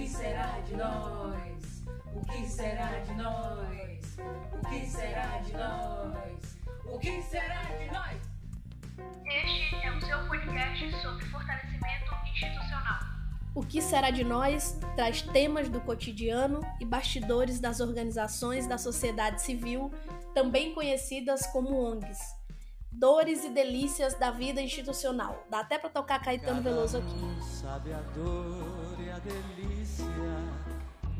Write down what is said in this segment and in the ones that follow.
que será de nós? O que será de nós? O que será de nós? O que será de nós? Este é o seu podcast sobre fortalecimento institucional. O que será de nós traz temas do cotidiano e bastidores das organizações da sociedade civil, também conhecidas como ONGs. Dores e delícias da vida institucional. Dá até para tocar Caetano Veloso aqui. Delícia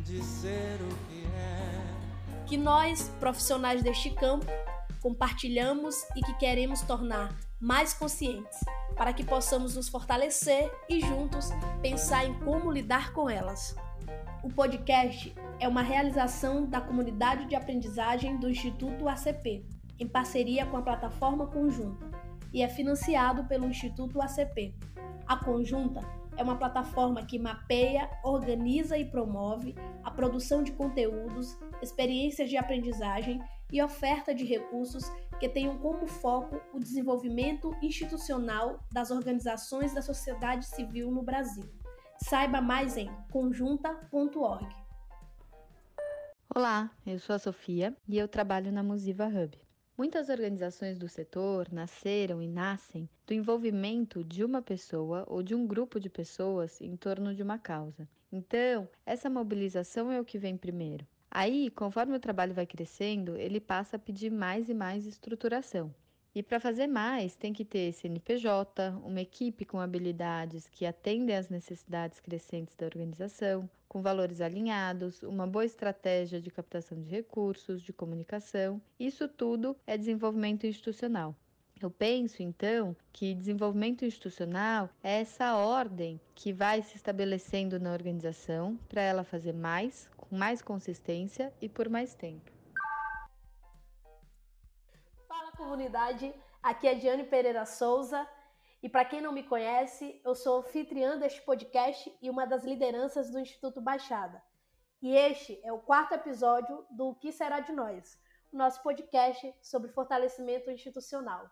de ser o que é. Que nós, profissionais deste campo, compartilhamos e que queremos tornar mais conscientes, para que possamos nos fortalecer e juntos pensar em como lidar com elas. O podcast é uma realização da comunidade de aprendizagem do Instituto ACP, em parceria com a plataforma Conjunta, e é financiado pelo Instituto ACP. A Conjunta é uma plataforma que mapeia, organiza e promove a produção de conteúdos, experiências de aprendizagem e oferta de recursos que tenham como foco o desenvolvimento institucional das organizações da sociedade civil no Brasil. Saiba mais em conjunta.org. Olá, eu sou a Sofia e eu trabalho na Musiva Hub. Muitas organizações do setor nasceram e nascem do envolvimento de uma pessoa ou de um grupo de pessoas em torno de uma causa. Então, essa mobilização é o que vem primeiro. Aí, conforme o trabalho vai crescendo, ele passa a pedir mais e mais estruturação. E para fazer mais, tem que ter CNPJ, uma equipe com habilidades que atendem às necessidades crescentes da organização, com valores alinhados, uma boa estratégia de captação de recursos, de comunicação. Isso tudo é desenvolvimento institucional. Eu penso, então, que desenvolvimento institucional é essa ordem que vai se estabelecendo na organização para ela fazer mais, com mais consistência e por mais tempo. Comunidade, aqui é Diane Pereira Souza e para quem não me conhece, eu sou anfitriã deste podcast e uma das lideranças do Instituto Baixada. E este é o quarto episódio do O Que Será de Nós, o nosso podcast sobre fortalecimento institucional.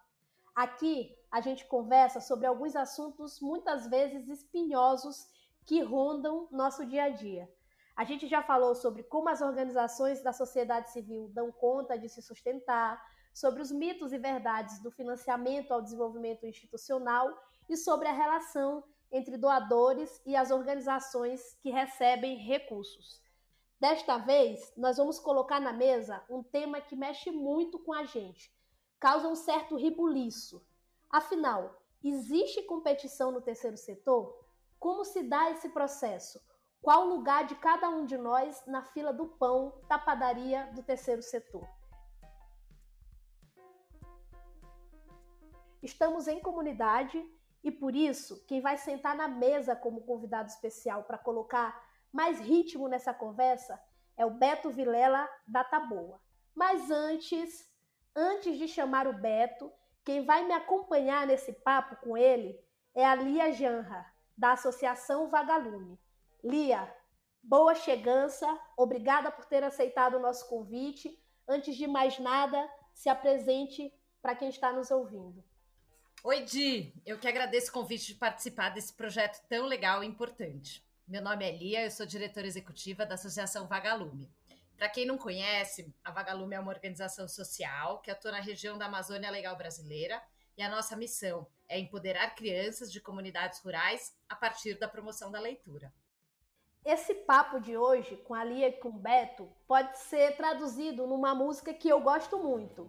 Aqui a gente conversa sobre alguns assuntos muitas vezes espinhosos que rondam nosso dia a dia. A gente já falou sobre como as organizações da sociedade civil dão conta de se sustentar, sobre os mitos e verdades do financiamento ao desenvolvimento institucional e sobre a relação entre doadores e as organizações que recebem recursos. Desta vez, nós vamos colocar na mesa um tema que mexe muito com a gente, causa um certo ribuliço. Afinal, existe competição no terceiro setor? Como se dá esse processo? Qual o lugar de cada um de nós na fila do pão da padaria do terceiro setor? Estamos em comunidade e por isso quem vai sentar na mesa como convidado especial para colocar mais ritmo nessa conversa é o Beto Vilela da Taboa. Mas antes, antes de chamar o Beto, quem vai me acompanhar nesse papo com ele é a Lia Janra, da Associação Vagalume. Lia, boa chegança, obrigada por ter aceitado o nosso convite. Antes de mais nada, se apresente para quem está nos ouvindo. Oi, Di! Eu que agradeço o convite de participar desse projeto tão legal e importante. Meu nome é Lia, eu sou diretora executiva da Associação Vagalume. Para quem não conhece, a Vagalume é uma organização social que atua na região da Amazônia Legal Brasileira e a nossa missão é empoderar crianças de comunidades rurais a partir da promoção da leitura. Esse papo de hoje com a Lia e com o Beto pode ser traduzido numa música que eu gosto muito.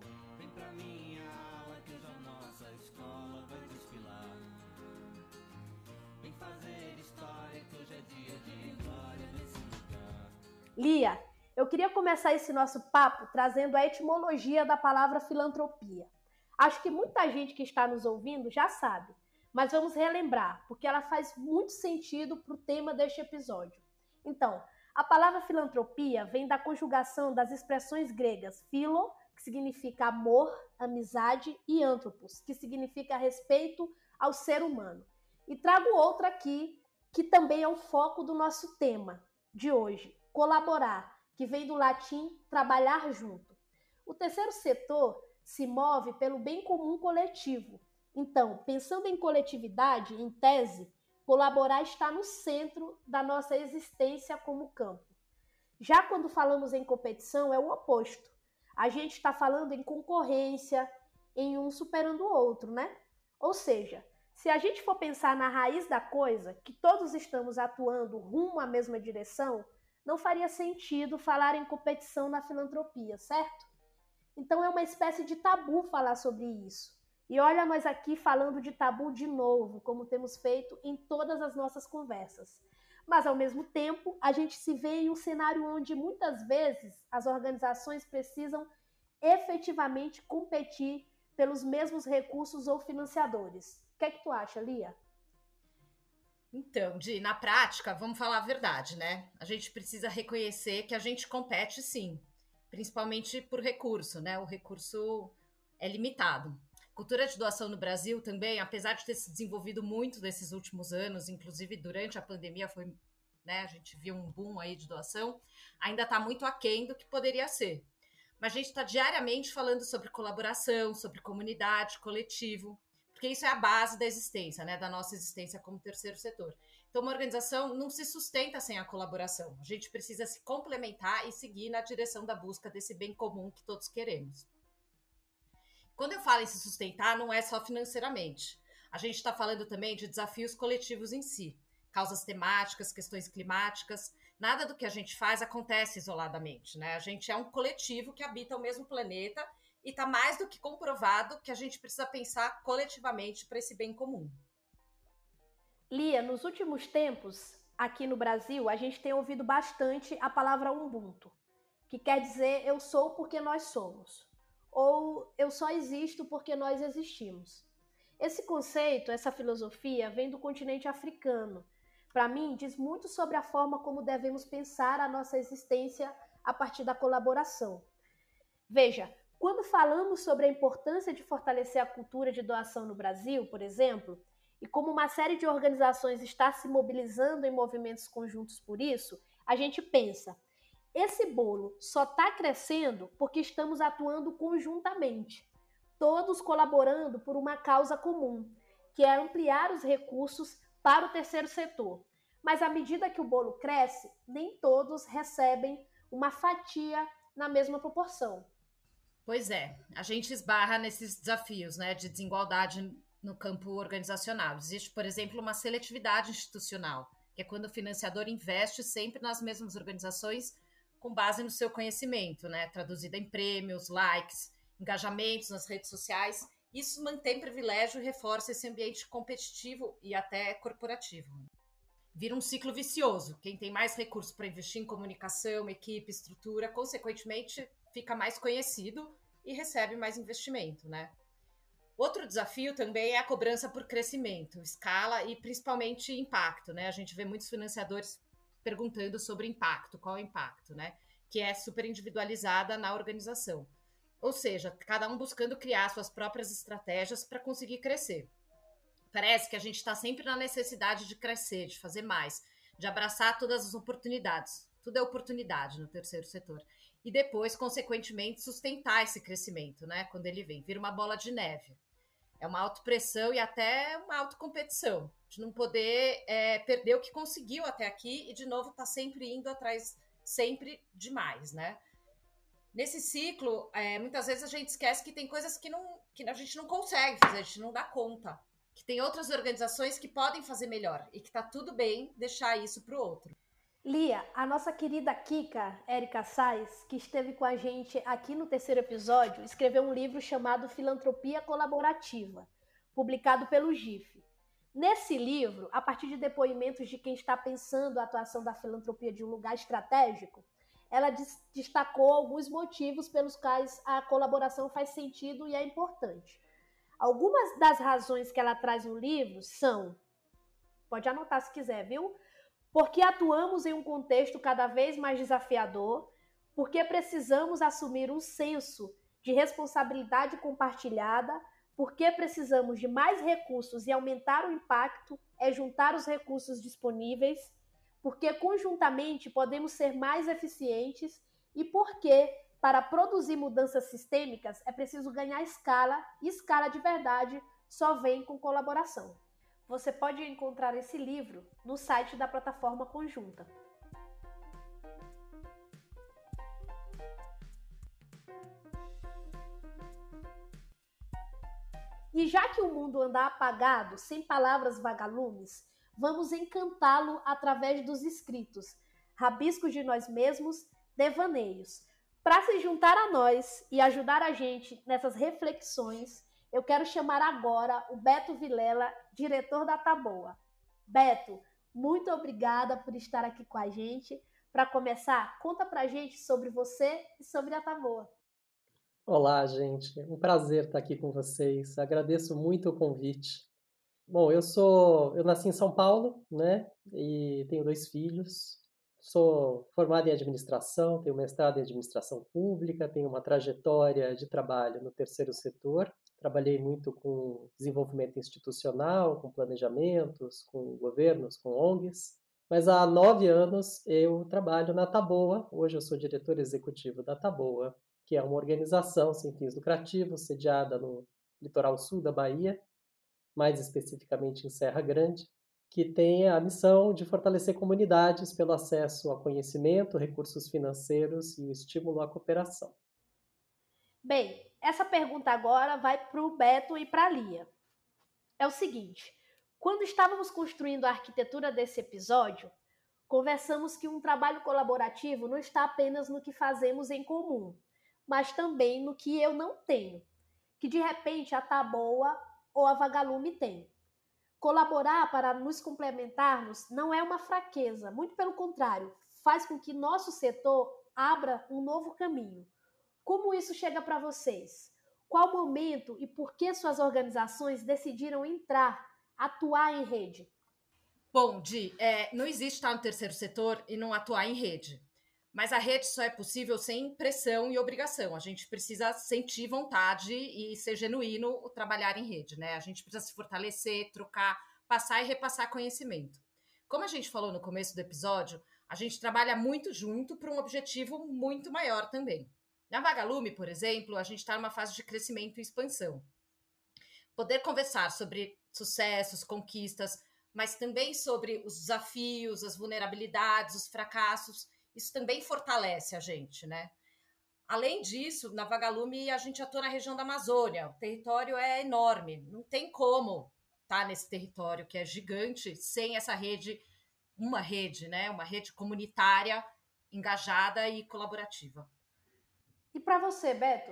Lia, eu queria começar esse nosso papo trazendo a etimologia da palavra filantropia. Acho que muita gente que está nos ouvindo já sabe, mas vamos relembrar, porque ela faz muito sentido para o tema deste episódio. Então, a palavra filantropia vem da conjugação das expressões gregas philo, que significa amor, amizade, e anthropos, que significa respeito ao ser humano. E trago outra aqui, que também é o foco do nosso tema de hoje, colaborar, que vem do latim trabalhar junto. O terceiro setor se move pelo bem comum coletivo. Então, pensando em coletividade, em tese, colaborar está no centro da nossa existência como campo. Já quando falamos em competição, é o oposto. A gente está falando em concorrência, em um superando o outro, né? Ou seja, se a gente for pensar na raiz da coisa, que todos estamos atuando rumo à mesma direção, não faria sentido falar em competição na filantropia, certo? Então é uma espécie de tabu falar sobre isso. E olha nós aqui falando de tabu de novo, como temos feito em todas as nossas conversas. Mas ao mesmo tempo, a gente se vê em um cenário onde muitas vezes as organizações precisam efetivamente competir pelos mesmos recursos ou financiadores. O que é que tu acha, Lia? Então, Di, na prática, vamos falar a verdade, né? A gente precisa reconhecer que a gente compete sim, principalmente por recurso, né? O recurso é limitado. Cultura de doação no Brasil também, apesar de ter se desenvolvido muito nesses últimos anos, inclusive durante a pandemia foi, né, a gente viu um boom aí de doação, ainda está muito aquém do que poderia ser. Mas a gente está diariamente falando sobre colaboração, sobre comunidade, coletivo, porque isso é a base da existência, né, da nossa existência como terceiro setor. Então, uma organização não se sustenta sem a colaboração. A gente precisa se complementar e seguir na direção da busca desse bem comum que todos queremos. Quando eu falo em se sustentar, não é só financeiramente. A gente está falando também de desafios coletivos em si, causas temáticas, questões climáticas. Nada do que a gente faz acontece isoladamente, né? A gente é um coletivo que habita o mesmo planeta e está mais do que comprovado que a gente precisa pensar coletivamente para esse bem comum. Lia, nos últimos tempos, aqui no Brasil, a gente tem ouvido bastante a palavra Ubuntu, que quer dizer eu sou porque nós somos ou eu só existo porque nós existimos. Esse conceito, essa filosofia, vem do continente africano. Para mim, diz muito sobre a forma como devemos pensar a nossa existência a partir da colaboração. Veja, quando falamos sobre a importância de fortalecer a cultura de doação no Brasil, por exemplo, e como uma série de organizações está se mobilizando em movimentos conjuntos por isso, a gente pensa esse bolo só está crescendo porque estamos atuando conjuntamente, todos colaborando por uma causa comum, que é ampliar os recursos para o terceiro setor. Mas à medida que o bolo cresce, nem todos recebem uma fatia na mesma proporção. Pois é, a gente esbarra nesses desafios né, de desigualdade no campo organizacional. Existe, por exemplo, uma seletividade institucional, que é quando o financiador investe sempre nas mesmas organizações com base no seu conhecimento, né? Traduzida em prêmios, likes, engajamentos nas redes sociais. Isso mantém privilégio e reforça esse ambiente competitivo e até corporativo. Vira um ciclo vicioso. Quem tem mais recursos para investir em comunicação, equipe, estrutura, consequentemente fica mais conhecido e recebe mais investimento, né? Outro desafio também é a cobrança por crescimento, escala e principalmente impacto, né? A gente vê muitos financiadores perguntando sobre impacto, qual é o impacto, né? Que é super individualizada na organização. Ou seja, cada um buscando criar suas próprias estratégias para conseguir crescer. Parece que a gente está sempre na necessidade de crescer, de fazer mais, de abraçar todas as oportunidades. Tudo é oportunidade no terceiro setor. E depois, consequentemente, sustentar esse crescimento, né? Quando ele vem, vira uma bola de neve. É uma autopressão e até uma autocompetição de não poder é, perder o que conseguiu até aqui e, de novo, tá sempre indo atrás, sempre demais, né? Nesse ciclo, é, muitas vezes a gente esquece que tem coisas que, não, que a gente não consegue fazer, a gente não dá conta. Que tem outras organizações que podem fazer melhor e que tá tudo bem deixar isso para o outro. Lia, a nossa querida Kika, Érica Sais, que esteve com a gente aqui no terceiro episódio, escreveu um livro chamado Filantropia Colaborativa, publicado pelo GIF. Nesse livro, a partir de depoimentos de quem está pensando a atuação da filantropia de um lugar estratégico, ela destacou alguns motivos pelos quais a colaboração faz sentido e é importante. Algumas das razões que ela traz no livro são, pode anotar se quiser, viu? Porque atuamos em um contexto cada vez mais desafiador, porque precisamos assumir um senso de responsabilidade compartilhada porque precisamos de mais recursos e aumentar o impacto é juntar os recursos disponíveis, porque conjuntamente podemos ser mais eficientes e porque para produzir mudanças sistêmicas é preciso ganhar escala e escala de verdade só vem com colaboração. Você pode encontrar esse livro no site da plataforma conjunta. E já que o mundo anda apagado, sem palavras vagalumes, vamos encantá-lo através dos escritos, rabiscos de nós mesmos, devaneios. Para se juntar a nós e ajudar a gente nessas reflexões, eu quero chamar agora o Beto Vilela, diretor da Taboa. Beto, muito obrigada por estar aqui com a gente. Para começar, conta pra gente sobre você e sobre a Taboa. Olá, gente. Um prazer estar aqui com vocês. Agradeço muito o convite. Bom, eu sou, eu nasci em São Paulo, né? E tenho dois filhos. Sou formado em administração, tenho mestrado em administração pública, tenho uma trajetória de trabalho no terceiro setor. Trabalhei muito com desenvolvimento institucional, com planejamentos, com governos, com ONGs. Mas há nove anos eu trabalho na Taboa. Hoje eu sou diretor executivo da Taboa, que é uma organização sem fins lucrativos, sediada no litoral sul da Bahia, mais especificamente em Serra Grande, que tem a missão de fortalecer comunidades pelo acesso a conhecimento, recursos financeiros e o estímulo à cooperação. Bem, essa pergunta agora vai para o Beto e para a Lia. É o seguinte: quando estávamos construindo a arquitetura desse episódio, conversamos que um trabalho colaborativo não está apenas no que fazemos em comum, mas também no que eu não tenho, que de repente a Taboa ou a Vagalume tem. Colaborar para nos complementarmos não é uma fraqueza, muito pelo contrário, faz com que nosso setor abra um novo caminho. Como isso chega para vocês? Qual momento e por que suas organizações decidiram entrar, atuar em rede? Bom, Di, é, não existe estar no terceiro setor e não atuar em rede. Mas a rede só é possível sem pressão e obrigação. A gente precisa sentir vontade e ser genuíno trabalhar em rede, né? A gente precisa se fortalecer, trocar, passar e repassar conhecimento. Como a gente falou no começo do episódio, a gente trabalha muito junto para um objetivo muito maior também. Na Vagalume, por exemplo, a gente está numa fase de crescimento e expansão. Poder conversar sobre sucessos, conquistas, mas também sobre os desafios, as vulnerabilidades, os fracassos isso também fortalece a gente, né? Além disso, na Vagalume a gente atua na região da Amazônia. O território é enorme, não tem como estar tá nesse território que é gigante sem essa rede, uma rede, né? Uma rede comunitária engajada e colaborativa. E para você, Beto?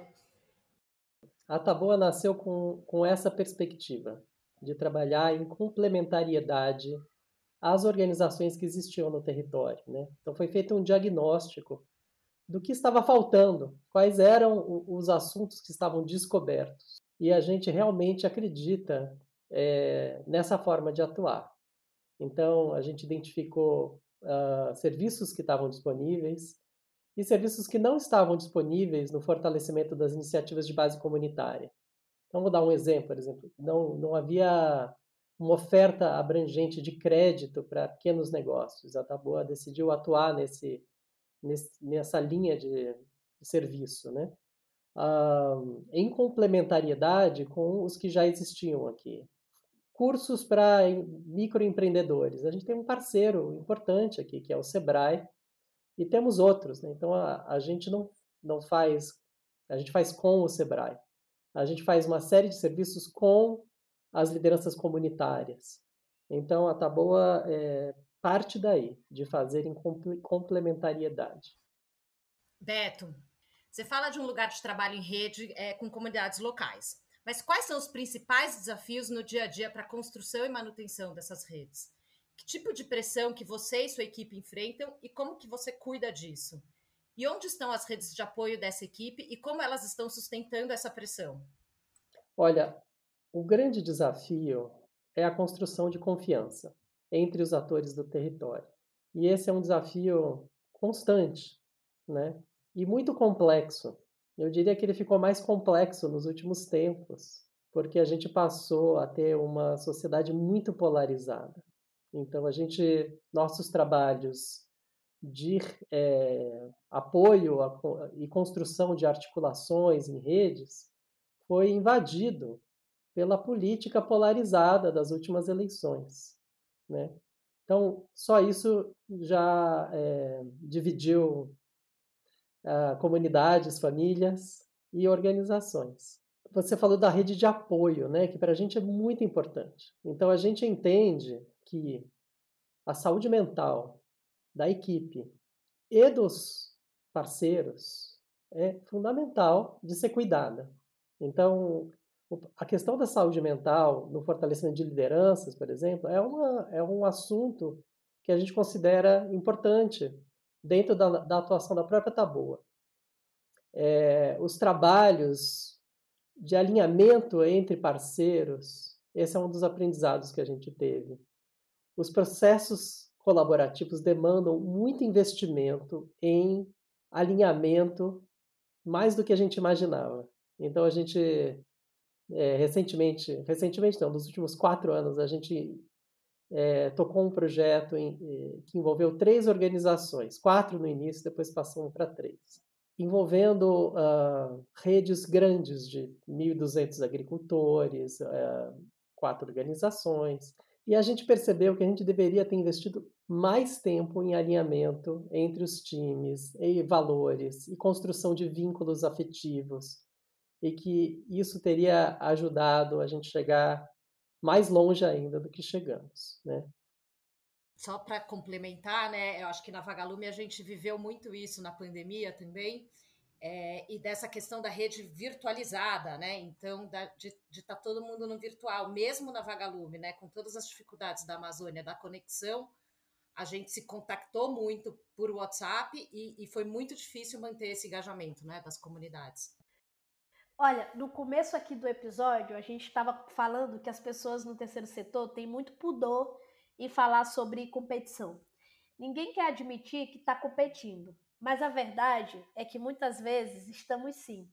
A Taboa nasceu com, com essa perspectiva de trabalhar em complementariedade às organizações que existiam no território. Né? Então foi feito um diagnóstico do que estava faltando, quais eram os assuntos que estavam descobertos. E a gente realmente acredita é, nessa forma de atuar. Então a gente identificou uh, serviços que estavam disponíveis e serviços que não estavam disponíveis no fortalecimento das iniciativas de base comunitária. Então vou dar um exemplo, por exemplo, não, não havia uma oferta abrangente de crédito para pequenos negócios. A Taboa decidiu atuar nesse, nesse nessa linha de, serviço, né? Ah, em complementariedade com os que já existiam aqui. Cursos para microempreendedores. A gente tem um parceiro importante aqui, que é o Sebrae, e temos outros. Né? Então, a, a gente não, não faz, a gente faz com o Sebrae. A gente faz uma série de serviços com as lideranças comunitárias. Então, a Taboa é, parte daí, de fazer em complementariedade. Beto, você fala de um lugar de trabalho em rede é, com comunidades locais. Mas quais são os principais desafios no dia a dia para a construção e manutenção dessas redes? Que tipo de pressão que você e sua equipe enfrentam e como que você cuida disso? E onde estão as redes de apoio dessa equipe e como elas estão sustentando essa pressão? Olha, o grande desafio é a construção de confiança entre os atores do território. E esse é um desafio constante, né? E muito complexo. Eu diria que ele ficou mais complexo nos últimos tempos, porque a gente passou a ter uma sociedade muito polarizada. Então, a gente, nossos trabalhos de é, apoio a, e construção de articulações em redes foi invadido pela política polarizada das últimas eleições. Né? Então, só isso já é, dividiu uh, comunidades, famílias e organizações. Você falou da rede de apoio, né, que para a gente é muito importante. Então, a gente entende que a saúde mental da equipe e dos parceiros é fundamental de ser cuidada. Então, a questão da saúde mental no fortalecimento de lideranças, por exemplo, é, uma, é um assunto que a gente considera importante dentro da, da atuação da própria Taboa. É, os trabalhos de alinhamento entre parceiros, esse é um dos aprendizados que a gente teve. Os processos colaborativos demandam muito investimento em alinhamento, mais do que a gente imaginava. Então, a gente é, recentemente, recentemente não, nos últimos quatro anos, a gente é, tocou um projeto em, eh, que envolveu três organizações, quatro no início, depois passamos para três, envolvendo uh, redes grandes de 1.200 agricultores, uh, quatro organizações, e a gente percebeu que a gente deveria ter investido mais tempo em alinhamento entre os times, e valores e construção de vínculos afetivos, e que isso teria ajudado a gente chegar mais longe ainda do que chegamos, né? Só para complementar, né? Eu acho que na Vagalume a gente viveu muito isso na pandemia também, é, e dessa questão da rede virtualizada, né? Então, da, de estar tá todo mundo no virtual, mesmo na Vagalume, né? Com todas as dificuldades da Amazônia, da conexão, a gente se contactou muito por WhatsApp e, e foi muito difícil manter esse engajamento, né? Das comunidades. Olha, no começo aqui do episódio, a gente estava falando que as pessoas no terceiro setor têm muito pudor em falar sobre competição. Ninguém quer admitir que está competindo, mas a verdade é que muitas vezes estamos sim.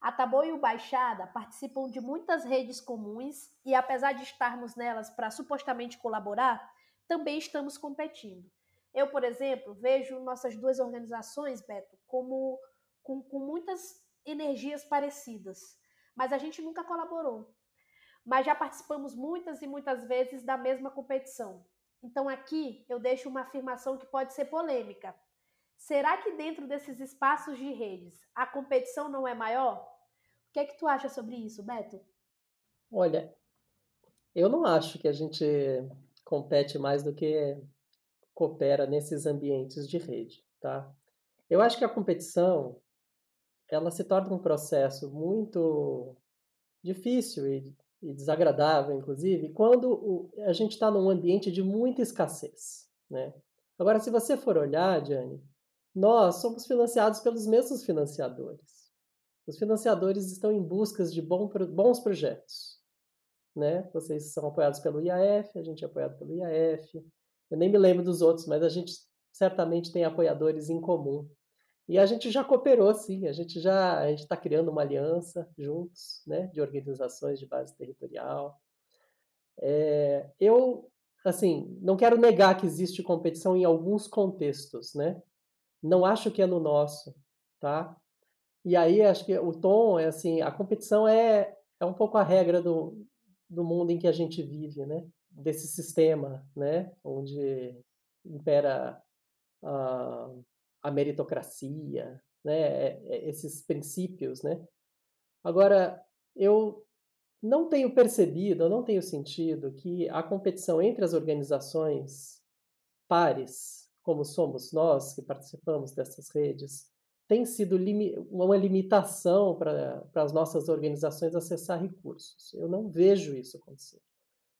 A Tabo e o Baixada participam de muitas redes comuns e, apesar de estarmos nelas para supostamente colaborar, também estamos competindo. Eu, por exemplo, vejo nossas duas organizações, Beto, como com, com muitas energias parecidas, mas a gente nunca colaborou. Mas já participamos muitas e muitas vezes da mesma competição. Então aqui eu deixo uma afirmação que pode ser polêmica. Será que dentro desses espaços de redes a competição não é maior? O que é que tu acha sobre isso, Beto? Olha, eu não acho que a gente compete mais do que coopera nesses ambientes de rede, tá? Eu acho que a competição ela se torna um processo muito difícil e, e desagradável, inclusive, quando o, a gente está num ambiente de muita escassez. Né? Agora, se você for olhar, Diane, nós somos financiados pelos mesmos financiadores. Os financiadores estão em busca de bons projetos. Né? Vocês são apoiados pelo IAF, a gente é apoiado pelo IAF. Eu nem me lembro dos outros, mas a gente certamente tem apoiadores em comum e a gente já cooperou, sim, a gente já a gente está criando uma aliança juntos, né, de organizações de base territorial. É, eu, assim, não quero negar que existe competição em alguns contextos, né? Não acho que é no nosso, tá? E aí acho que o tom é assim, a competição é, é um pouco a regra do, do mundo em que a gente vive, né? Desse sistema, né? Onde impera a a meritocracia, né, é, é, esses princípios, né? Agora, eu não tenho percebido, eu não tenho sentido que a competição entre as organizações pares, como somos nós que participamos dessas redes, tem sido limi uma limitação para as nossas organizações acessar recursos. Eu não vejo isso acontecer.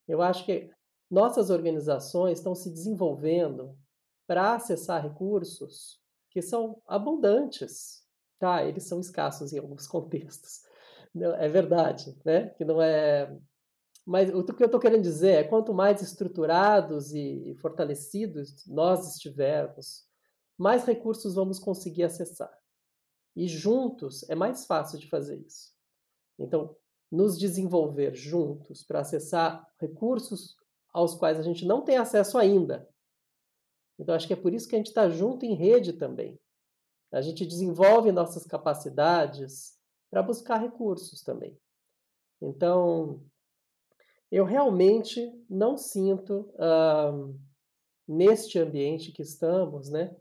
Eu acho que nossas organizações estão se desenvolvendo para acessar recursos que são abundantes, tá? Eles são escassos em alguns contextos. É verdade, né? Que não é. Mas o que eu estou querendo dizer é quanto mais estruturados e fortalecidos nós estivermos, mais recursos vamos conseguir acessar. E juntos é mais fácil de fazer isso. Então, nos desenvolver juntos para acessar recursos aos quais a gente não tem acesso ainda, então, acho que é por isso que a gente está junto em rede também. A gente desenvolve nossas capacidades para buscar recursos também. Então, eu realmente não sinto, uh, neste ambiente que estamos, né,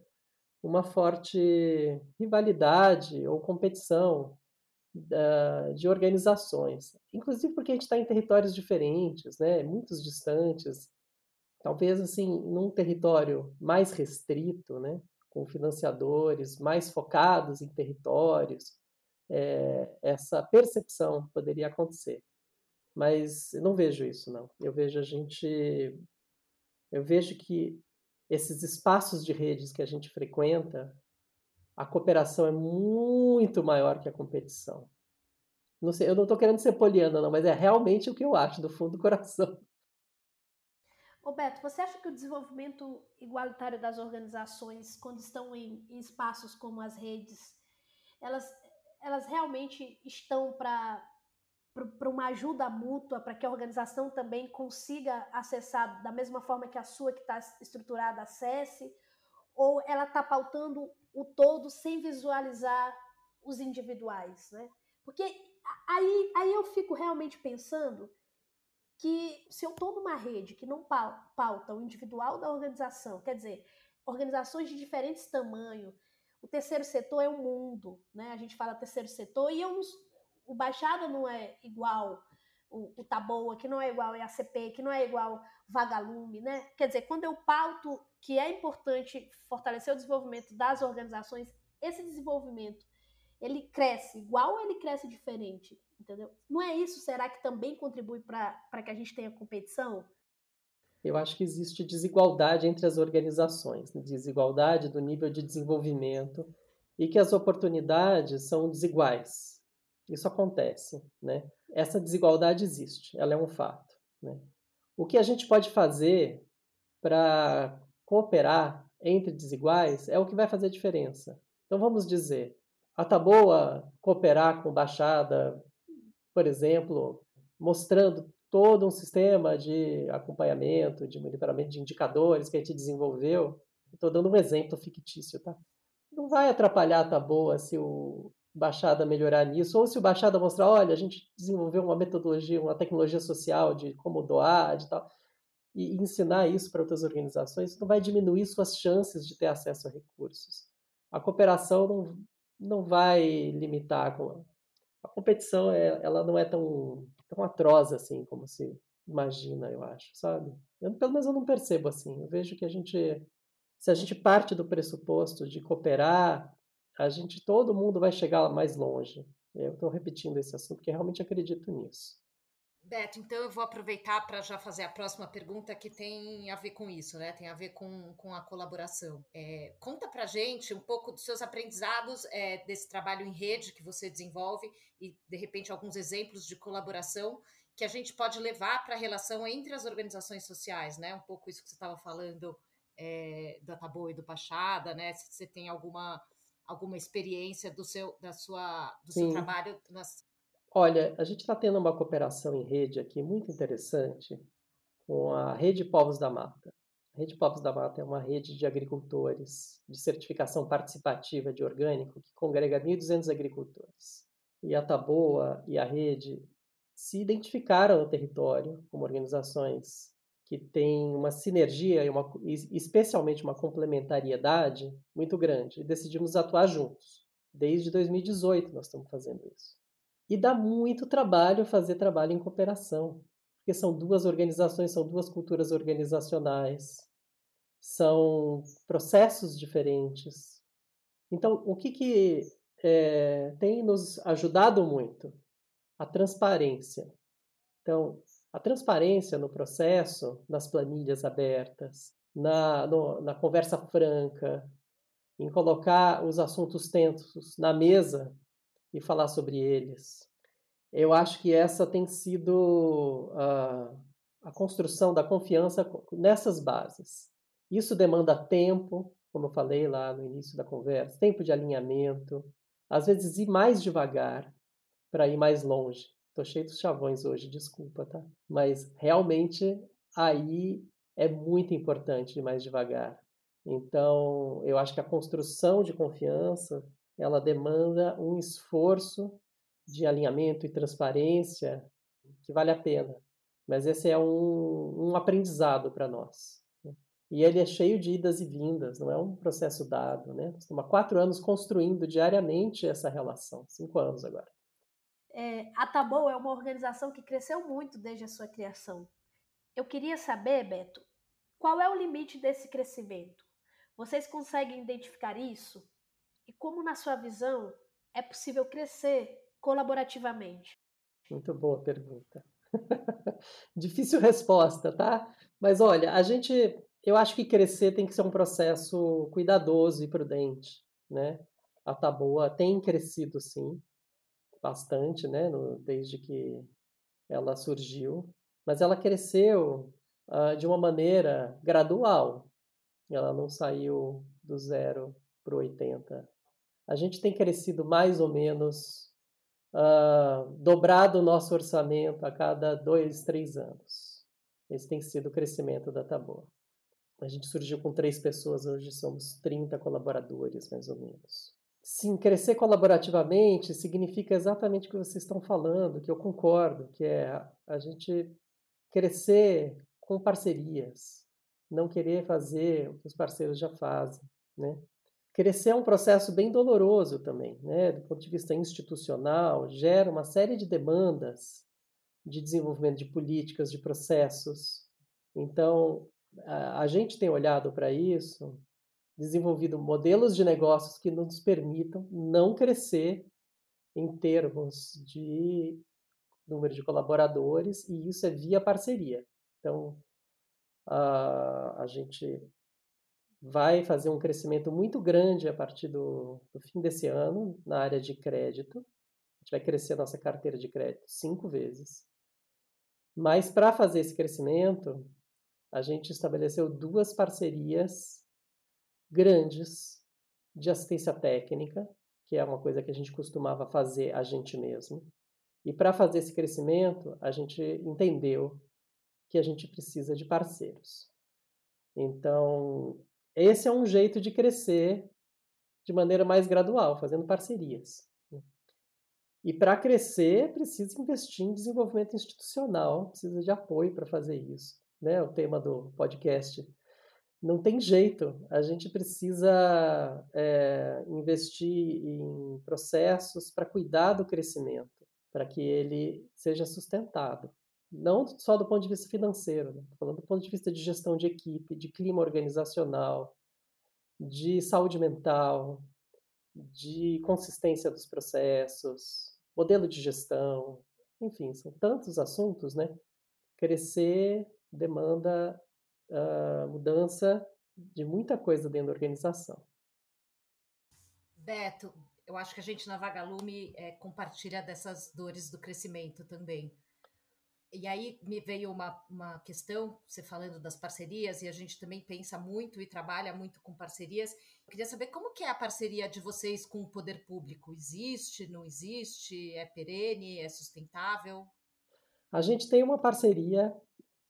uma forte rivalidade ou competição uh, de organizações. Inclusive porque a gente está em territórios diferentes, né, muitos distantes. Talvez, assim, num território mais restrito, né, com financiadores mais focados em territórios, é, essa percepção poderia acontecer. Mas eu não vejo isso, não. Eu vejo a gente. Eu vejo que esses espaços de redes que a gente frequenta, a cooperação é muito maior que a competição. Não sei, eu não estou querendo ser poliana, não, mas é realmente o que eu acho, do fundo do coração. Roberto, você acha que o desenvolvimento igualitário das organizações, quando estão em, em espaços como as redes, elas, elas realmente estão para para uma ajuda mútua, para que a organização também consiga acessar da mesma forma que a sua que está estruturada acesse, ou ela está pautando o todo sem visualizar os individuais, né? Porque aí, aí eu fico realmente pensando que se eu estou numa rede que não pauta o individual da organização, quer dizer, organizações de diferentes tamanhos, o terceiro setor é o mundo, né? A gente fala terceiro setor e eu o Baixada não é igual o, o Taboa, que não é igual a ACP, que não é igual Vagalume, né? Quer dizer, quando eu pauto que é importante fortalecer o desenvolvimento das organizações, esse desenvolvimento ele cresce igual ou ele cresce diferente, entendeu? Não é isso, será que também contribui para que a gente tenha competição? Eu acho que existe desigualdade entre as organizações, desigualdade do nível de desenvolvimento e que as oportunidades são desiguais. Isso acontece, né? Essa desigualdade existe, ela é um fato. Né? O que a gente pode fazer para cooperar entre desiguais é o que vai fazer diferença. Então vamos dizer, a Taboa cooperar com Baixada, por exemplo, mostrando todo um sistema de acompanhamento, de monitoramento de indicadores que a gente desenvolveu. Estou dando um exemplo fictício, tá? Não vai atrapalhar a Taboa se o Baixada melhorar nisso, ou se o Baixada mostrar, olha, a gente desenvolveu uma metodologia, uma tecnologia social de como doar, de tal, e ensinar isso para outras organizações, não vai diminuir suas chances de ter acesso a recursos. A cooperação não, não vai limitar. A competição é, ela não é tão, tão atroz assim como se imagina, eu acho, sabe? Eu, pelo menos eu não percebo assim. Eu vejo que a gente, se a gente parte do pressuposto de cooperar a gente, todo mundo vai chegar mais longe. Eu estou repetindo esse assunto porque realmente acredito nisso. Beto, então eu vou aproveitar para já fazer a próxima pergunta que tem a ver com isso, né? Tem a ver com, com a colaboração. É, conta para gente um pouco dos seus aprendizados é, desse trabalho em rede que você desenvolve e, de repente, alguns exemplos de colaboração que a gente pode levar para a relação entre as organizações sociais, né? Um pouco isso que você estava falando é, da Taboa e do Pachada, né? Se você tem alguma alguma experiência do seu, da sua, do seu trabalho nas... Olha, a gente está tendo uma cooperação em rede aqui muito interessante com a Rede Povos da Mata. A Rede Povos da Mata é uma rede de agricultores de certificação participativa de orgânico que congrega 1.200 agricultores. E a Taboa e a rede se identificaram no território como organizações que tem uma sinergia e uma, especialmente uma complementariedade muito grande. E decidimos atuar juntos. Desde 2018 nós estamos fazendo isso. E dá muito trabalho fazer trabalho em cooperação, porque são duas organizações, são duas culturas organizacionais, são processos diferentes. Então, o que, que é, tem nos ajudado muito? A transparência. Então, a transparência no processo, nas planilhas abertas, na, no, na conversa franca, em colocar os assuntos tensos na mesa e falar sobre eles. Eu acho que essa tem sido a, a construção da confiança nessas bases. Isso demanda tempo, como eu falei lá no início da conversa, tempo de alinhamento, às vezes ir mais devagar para ir mais longe. Tô cheio dos chavões hoje, desculpa, tá? Mas realmente aí é muito importante ir mais devagar. Então, eu acho que a construção de confiança, ela demanda um esforço de alinhamento e transparência que vale a pena. Mas esse é um, um aprendizado para nós. Né? E ele é cheio de idas e vindas, não é um processo dado. Né? Estamos há quatro anos construindo diariamente essa relação, cinco anos agora. É, a Taboa é uma organização que cresceu muito desde a sua criação. Eu queria saber, Beto, qual é o limite desse crescimento? Vocês conseguem identificar isso? E como, na sua visão, é possível crescer colaborativamente? Muito boa pergunta. Difícil resposta, tá? Mas olha, a gente, eu acho que crescer tem que ser um processo cuidadoso e prudente, né? A Taboa tem crescido sim, bastante, né? No, desde que ela surgiu, mas ela cresceu uh, de uma maneira gradual. Ela não saiu do zero para o 80. A gente tem crescido mais ou menos uh, dobrado o nosso orçamento a cada dois, três anos. Esse tem sido o crescimento da Taboa. A gente surgiu com três pessoas, hoje somos 30 colaboradores, mais ou menos. Sim, crescer colaborativamente significa exatamente o que vocês estão falando, que eu concordo, que é a gente crescer com parcerias, não querer fazer o que os parceiros já fazem, né? Crescer é um processo bem doloroso também, né? Do ponto de vista institucional, gera uma série de demandas de desenvolvimento de políticas, de processos. Então, a, gente tem olhado para isso, desenvolvido modelos de negócios que nos permitam não crescer em termos de número de colaboradores, e isso é via parceria. Então, a, a gente vai fazer um crescimento muito grande a partir do, do, fim desse ano na área de crédito. A gente vai crescer a nossa carteira de crédito cinco vezes. Mas para fazer esse crescimento, a gente estabeleceu duas parcerias grandes de assistência técnica, que é uma coisa que a gente costumava fazer a gente mesmo. E para fazer esse crescimento, a gente entendeu que a gente precisa de parceiros. Então, esse é um jeito de crescer de maneira mais gradual, fazendo parcerias. Né? E para crescer, precisa investir em desenvolvimento institucional, precisa de apoio para fazer isso. Né? O tema do podcast. Não tem jeito, a gente precisa é, investir em processos para cuidar do crescimento, para que ele seja sustentado não só do ponto de vista financeiro, né? falando do ponto de vista de gestão de equipe, de clima organizacional, de saúde mental, de consistência dos processos, modelo de gestão, enfim, são tantos assuntos, né? Crescer demanda uh, mudança de muita coisa dentro da organização. Beto, eu acho que a gente na Vagalume é, compartilha dessas dores do crescimento também. E aí me veio uma, uma questão, você falando das parcerias, e a gente também pensa muito e trabalha muito com parcerias. Eu queria saber como que é a parceria de vocês com o poder público? Existe, não existe? É perene? É sustentável? A gente tem uma parceria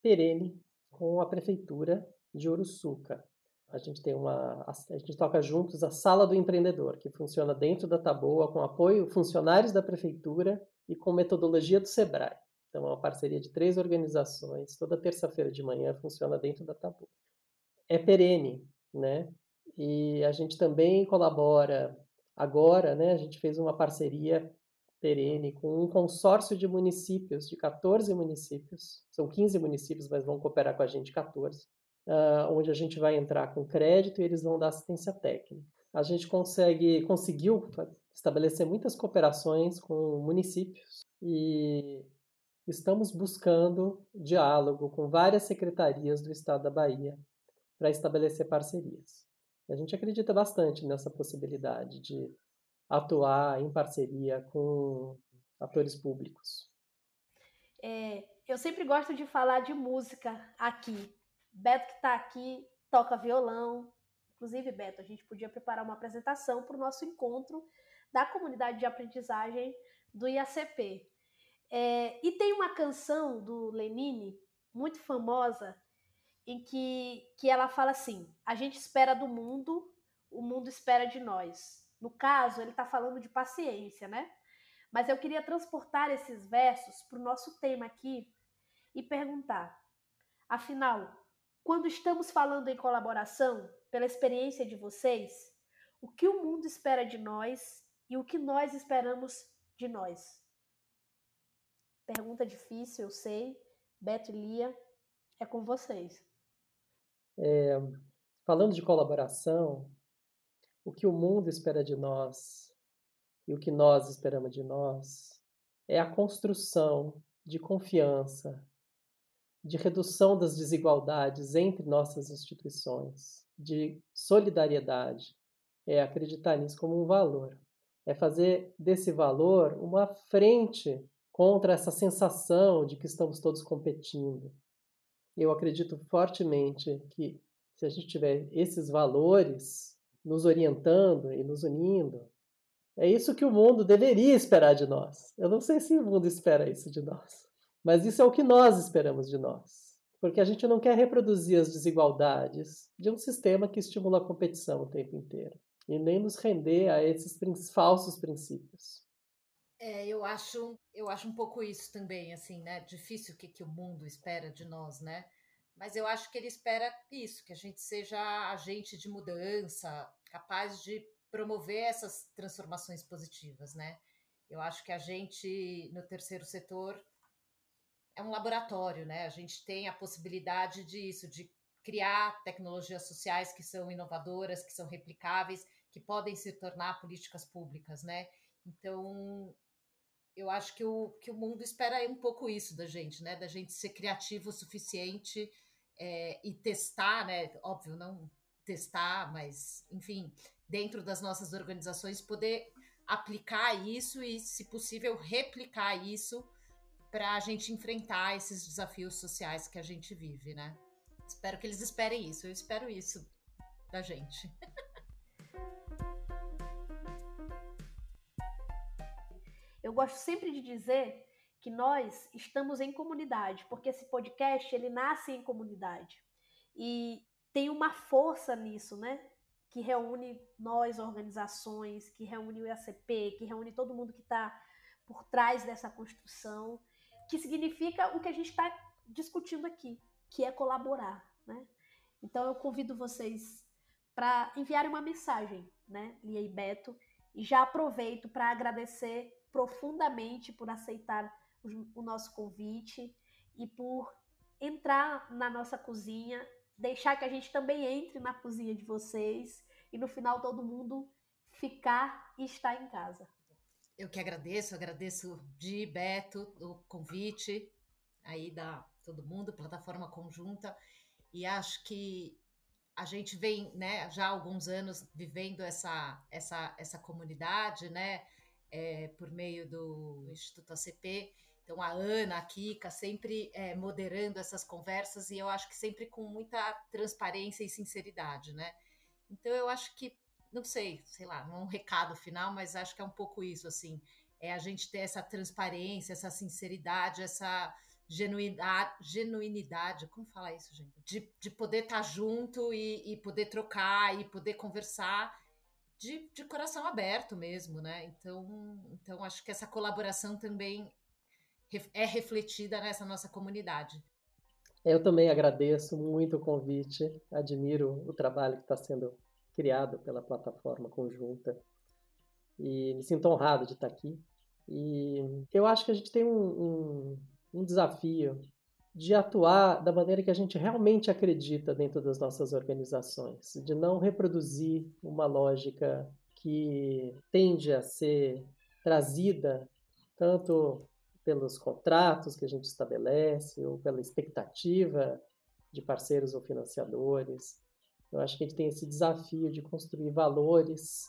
perene com a Prefeitura de Uruçuca. A gente tem uma. A gente toca juntos a Sala do Empreendedor, que funciona dentro da Taboa, com apoio funcionários da Prefeitura e com metodologia do SEBRAE. Então, é uma parceria de três organizações. Toda terça-feira de manhã funciona dentro da Tabu. É perene, né? E a gente também colabora agora, né? A gente fez uma parceria perene com um consórcio de municípios, de 14 municípios. São 15 municípios, mas vão cooperar com a gente 14. Uh, ah, onde a gente vai entrar com crédito e eles vão dar assistência técnica. A gente consegue, conseguiu estabelecer muitas cooperações com municípios e estamos buscando diálogo com várias secretarias do Estado da Bahia para estabelecer parcerias. A gente acredita bastante nessa possibilidade de atuar em parceria com atores públicos. É, eu sempre gosto de falar de música aqui. Beto que está aqui toca violão. Inclusive, Beto, a gente podia preparar uma apresentação para o nosso encontro da comunidade de aprendizagem do IACP. É, e tem uma canção do Lenine, muito famosa, em que, que ela fala assim: a gente espera do mundo, o mundo espera de nós. No caso, ele está falando de paciência, né? Mas eu queria transportar esses versos para o nosso tema aqui, e perguntar: afinal, quando estamos falando em colaboração, pela experiência de vocês, o que o mundo espera de nós e o que nós esperamos de nós? Pergunta difícil, eu sei. Beto e Lia, é com vocês. É, falando de colaboração, o que o mundo espera de nós e o que nós esperamos de nós é a construção de confiança, de redução das desigualdades entre nossas instituições, de solidariedade. É acreditar nisso como um valor. É fazer desse valor uma frente contra essa sensação de que estamos todos competindo. Eu acredito fortemente que se a gente tiver esses valores nos orientando e nos unindo, é isso que o mundo deveria esperar de nós. Eu não sei se o mundo espera isso de nós, mas isso é o que nós esperamos de nós. Porque a gente não quer reproduzir as desigualdades de um sistema que estimula a competição o tempo inteiro e nem nos render a esses falsos princípios. É, eu acho, eu acho um pouco isso também, assim, né? Difícil o que, que o mundo espera de nós, né? Mas eu acho que ele espera isso, que a gente seja agente de mudança, capaz de promover essas transformações positivas, né? Eu acho que a gente no terceiro setor é um laboratório, né? A gente tem a possibilidade disso, de criar tecnologias sociais que são inovadoras, que são replicáveis, que podem se tornar políticas públicas, né? Então, eu acho que o, que o mundo espera um pouco isso da gente, né? Da gente ser criativo o suficiente é, e testar, né? Óbvio, não testar, mas, enfim, dentro das nossas organizações, poder aplicar isso e, se possível, replicar isso para a gente enfrentar esses desafios sociais que a gente vive, né? Espero que eles esperem isso. Eu espero isso da gente. Eu gosto sempre de dizer que nós estamos em comunidade, porque esse podcast ele nasce em comunidade e tem uma força nisso, né? Que reúne nós, organizações, que reúne o IACP, que reúne todo mundo que está por trás dessa construção, que significa o que a gente está discutindo aqui, que é colaborar, né? Então eu convido vocês para enviarem uma mensagem, né, Lia e Beto, e já aproveito para agradecer profundamente por aceitar o, nosso convite e por entrar na nossa cozinha, deixar que a gente também entre na cozinha de vocês e no final todo mundo ficar e estar em casa. Eu que agradeço, agradeço de Beto o convite aí da todo mundo, plataforma conjunta, e acho que a gente vem, né, já há alguns anos vivendo essa essa essa comunidade, né, é, por meio do Instituto ACP. Então, a Ana, a Kika, sempre é, moderando essas conversas e eu acho que sempre com muita transparência e sinceridade, né? Então, eu acho que, não sei, sei lá, não é um recado final, mas acho que é um pouco isso, assim, é a gente ter essa transparência, essa sinceridade, essa genuidade, genuinidade, como falar isso, gente? De, de poder estar junto e, e poder trocar e poder conversar de, de coração aberto mesmo, né? Então, então acho que essa colaboração também é refletida nessa nossa comunidade. Eu também agradeço muito o convite, admiro o trabalho que está sendo criado pela plataforma conjunta e me sinto honrado de estar aqui. E eu acho que a gente tem um, um, um desafio de atuar da maneira que a gente realmente acredita dentro das nossas organizações, de não reproduzir uma lógica que tende a ser trazida tanto pelos contratos que a gente estabelece ou pela expectativa de parceiros ou financiadores. Eu acho que a gente tem esse desafio de construir valores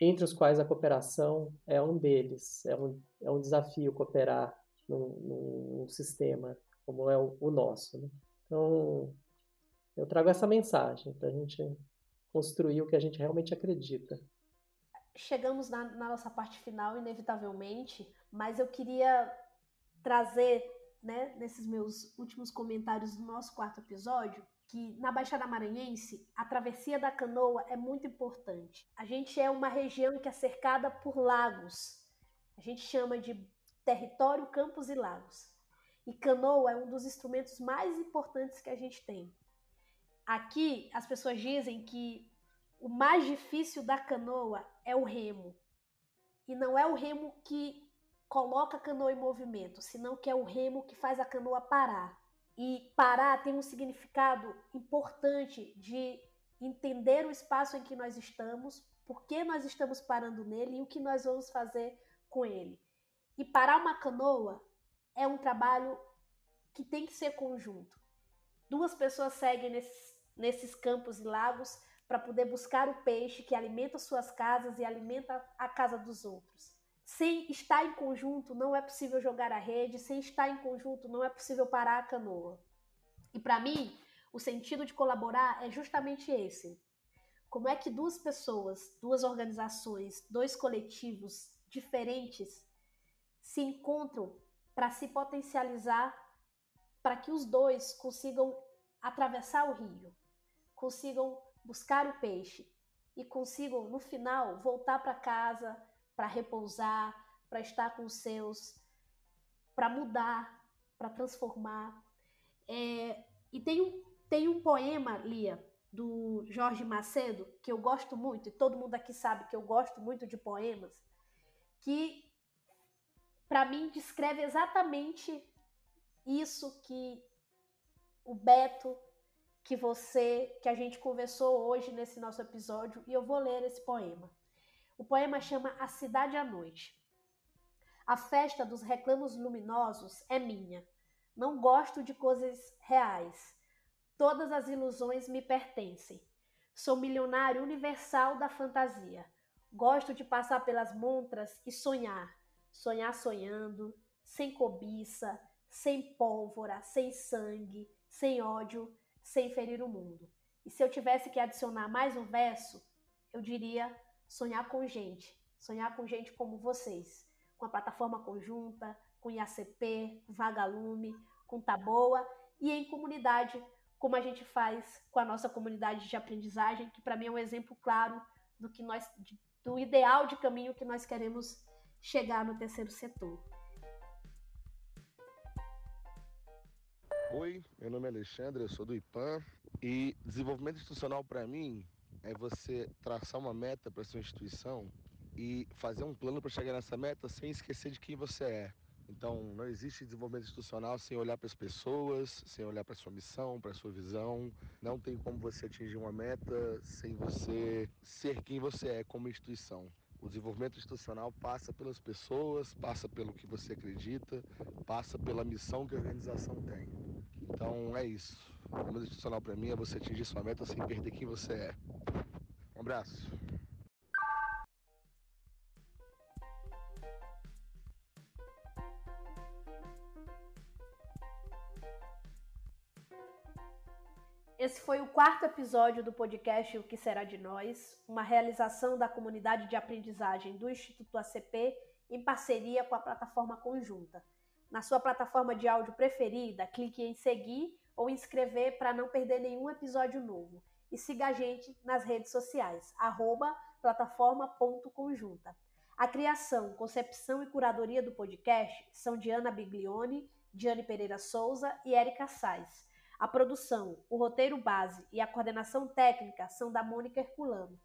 entre os quais a cooperação é um deles. É um, é um desafio cooperar num, num sistema como é o, o nosso. Né? Então, eu trago essa mensagem para a gente construir o que a gente realmente acredita. Chegamos na, na, nossa parte final, inevitavelmente, mas eu queria trazer, né, nesses meus últimos comentários do nosso quarto episódio, que na Baixada Maranhense a travessia da canoa é muito importante. A gente é uma região que é cercada por lagos. A gente chama de território, campos e lagos. E canoa é um dos instrumentos mais importantes que a gente tem. Aqui, as pessoas dizem que o mais difícil da canoa é o remo. E não é o remo que coloca a canoa em movimento, senão que é o remo que faz a canoa parar. E parar tem um significado importante de entender o espaço em que nós estamos, por que nós estamos parando nele e o que nós vamos fazer com ele. E parar uma canoa é um trabalho que tem que ser conjunto. Duas pessoas seguem nesses, nesses campos e lagos para poder buscar o peixe que alimenta suas casas e alimenta a casa dos outros. Sem estar em conjunto, não é possível jogar a rede, sem estar em conjunto, não é possível parar a canoa. E para mim, o sentido de colaborar é justamente esse. Como é que duas pessoas, duas organizações, dois coletivos diferentes se encontram para se potencializar, para que os dois consigam atravessar o rio, consigam buscar o peixe e consigam, no final, voltar para casa para repousar, para estar com os seus, para mudar, para transformar. É, e tem um, tem um poema, Lia, do Jorge Macedo, que eu gosto muito, e todo mundo aqui sabe que eu gosto muito de poemas, que para mim descreve exatamente isso que o Beto, que você, que a gente conversou hoje nesse nosso episódio, e eu vou ler esse poema. O poema chama A Cidade à Noite. A festa dos reclamos luminosos é minha. Não gosto de coisas reais. Todas as ilusões me pertencem. Sou milionário universal da fantasia. Gosto de passar pelas montras e sonhar. Sonhar sonhando, sem cobiça, sem pólvora, sem sangue, sem ódio, sem ferir o mundo. E se eu tivesse que adicionar mais um verso, eu diria sonhar com gente, sonhar com gente como vocês, com a plataforma conjunta, com IACP, Vagalume, com Taboa e em comunidade, como a gente faz com a nossa comunidade de aprendizagem, que para mim é um exemplo claro do que nós do ideal de caminho que nós queremos chegar no terceiro setor. Oi, meu nome é Alexandre, eu sou do IPAM e desenvolvimento institucional para mim é você traçar uma meta para sua instituição e fazer um plano para chegar nessa meta sem esquecer de quem você é. Então, não existe desenvolvimento institucional sem olhar para as pessoas, sem olhar para a sua missão, para a sua visão. Não tem como você atingir uma meta sem você ser quem você é como instituição. O desenvolvimento institucional passa pelas pessoas, passa pelo que você acredita, passa pela missão que a organização tem. Então é isso. O desenvolvimento institucional para mim é você atingir sua meta sem perder quem você é. Um abraço. Esse foi o quarto episódio do podcast O que será de nós, uma realização da comunidade de aprendizagem do Instituto ACP em parceria com a plataforma conjunta. Na sua plataforma de áudio preferida, clique em seguir ou inscrever para não perder nenhum episódio novo. E siga a gente nas redes sociais, arroba plataforma.conjunta. A criação, concepção e curadoria do podcast são de Ana Biglione, Diane Pereira Souza e Érica Sais. A produção, o roteiro base e a coordenação técnica são da Mônica Herculano.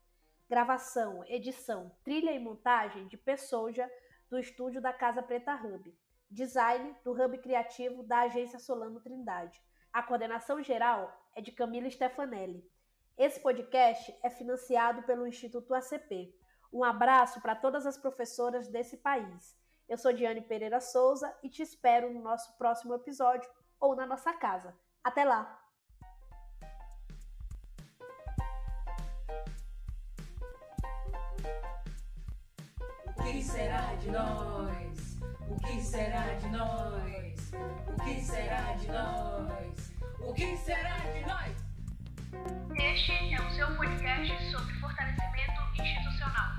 Gravação, edição, trilha e montagem de Pessoja, do estúdio da Casa Preta Hub. Design do Hub Criativo da Agência Solano Trindade. A coordenação geral é de Camila Stefanelli. Esse podcast é financiado pelo Instituto ACP. Um abraço para todas as professoras desse país. Eu sou Diane Pereira Souza e te espero no nosso próximo episódio ou na nossa casa. Até lá! O que será de nós? O que será de nós? O que será de nós? O que será de nós? Este é o seu podcast sobre fortalecimento institucional.